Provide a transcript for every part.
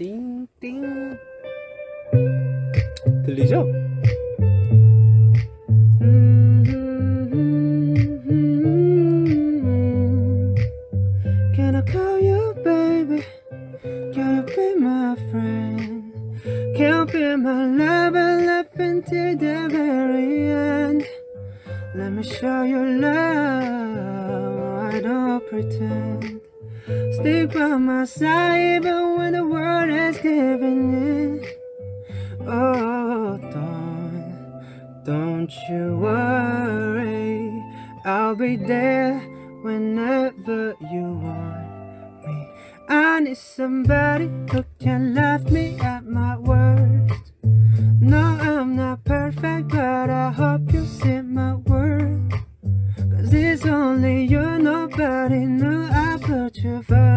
띵띵 들리죠? Can I call you baby? Can you be my friend? Can you be my lover up until the very end? Let me show you love, I don't pretend. Stick by my side even when the world is giving in. Oh, don't, don't you worry, I'll be there whenever you want me. I need somebody who can love me at my worst. No, I'm not perfect, but I hope you see my worth. Cause it's only you, nobody knew I put you first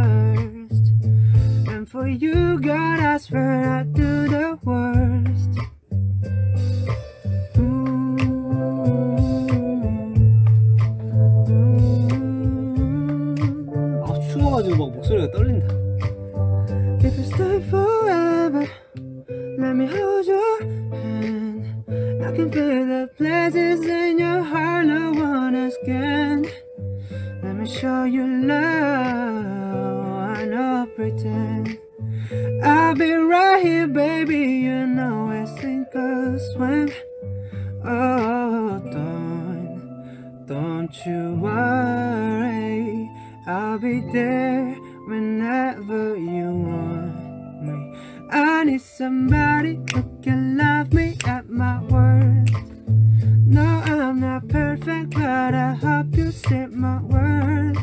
And for you, God, I swear I do the worst. Ooh. 아 추워가지고 막 목소리가 떨린다 If you stay forever, let me hold your hand. I can feel the places in your heart no one else can. Let me show you love, I know pretend. I'll be right here, baby. You know I sink or swim. Oh, don't, don't you worry. I'll be there whenever you want me. I need somebody who can love me at my worst. No, I'm not perfect, but I hope you see my worth.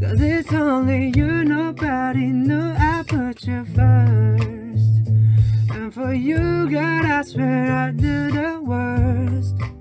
Cause it's only you, nobody knew I put you first. And for you, God, I swear I'd do the worst.